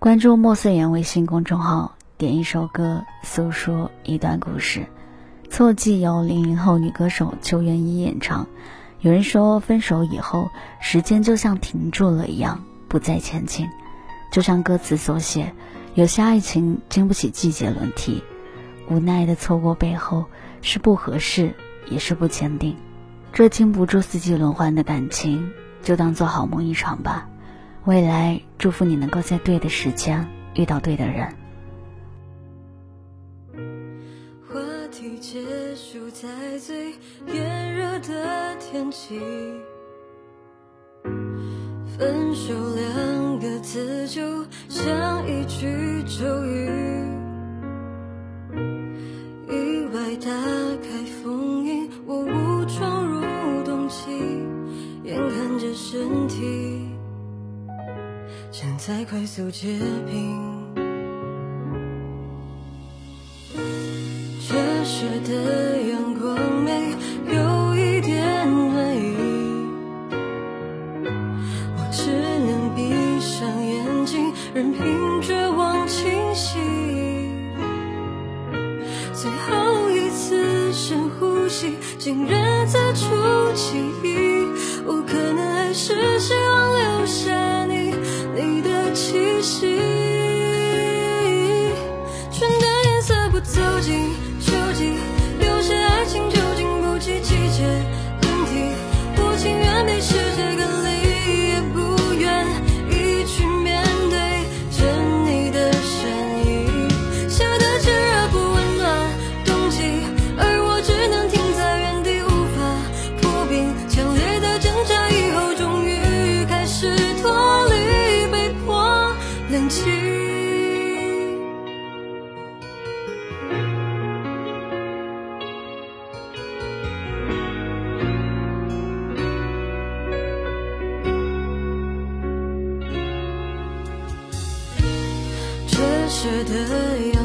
关注墨色言微信公众号，点一首歌，诉说一段故事。错记由零零后女歌手邱元一演唱。有人说，分手以后，时间就像停住了一样，不再前进。就像歌词所写，有些爱情经不起季节轮替，无奈的错过背后，是不合适，也是不坚定。这经不住四季轮换的感情，就当做好梦一场吧。未来，祝福你能够在对的时间遇到对的人。话题结束在最炎热的天气，分手两个字就像一句咒语，在快速结冰，这时的阳光没有一点暖意，我只能闭上眼睛，任凭绝望侵袭。最后一次深呼吸，竟然在出奇舍得有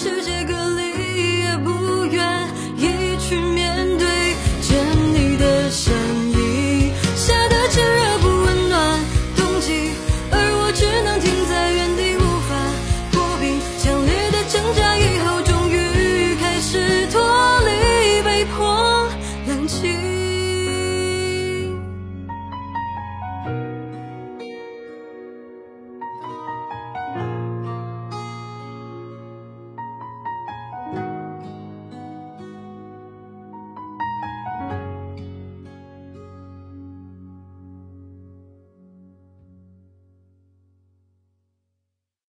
世界各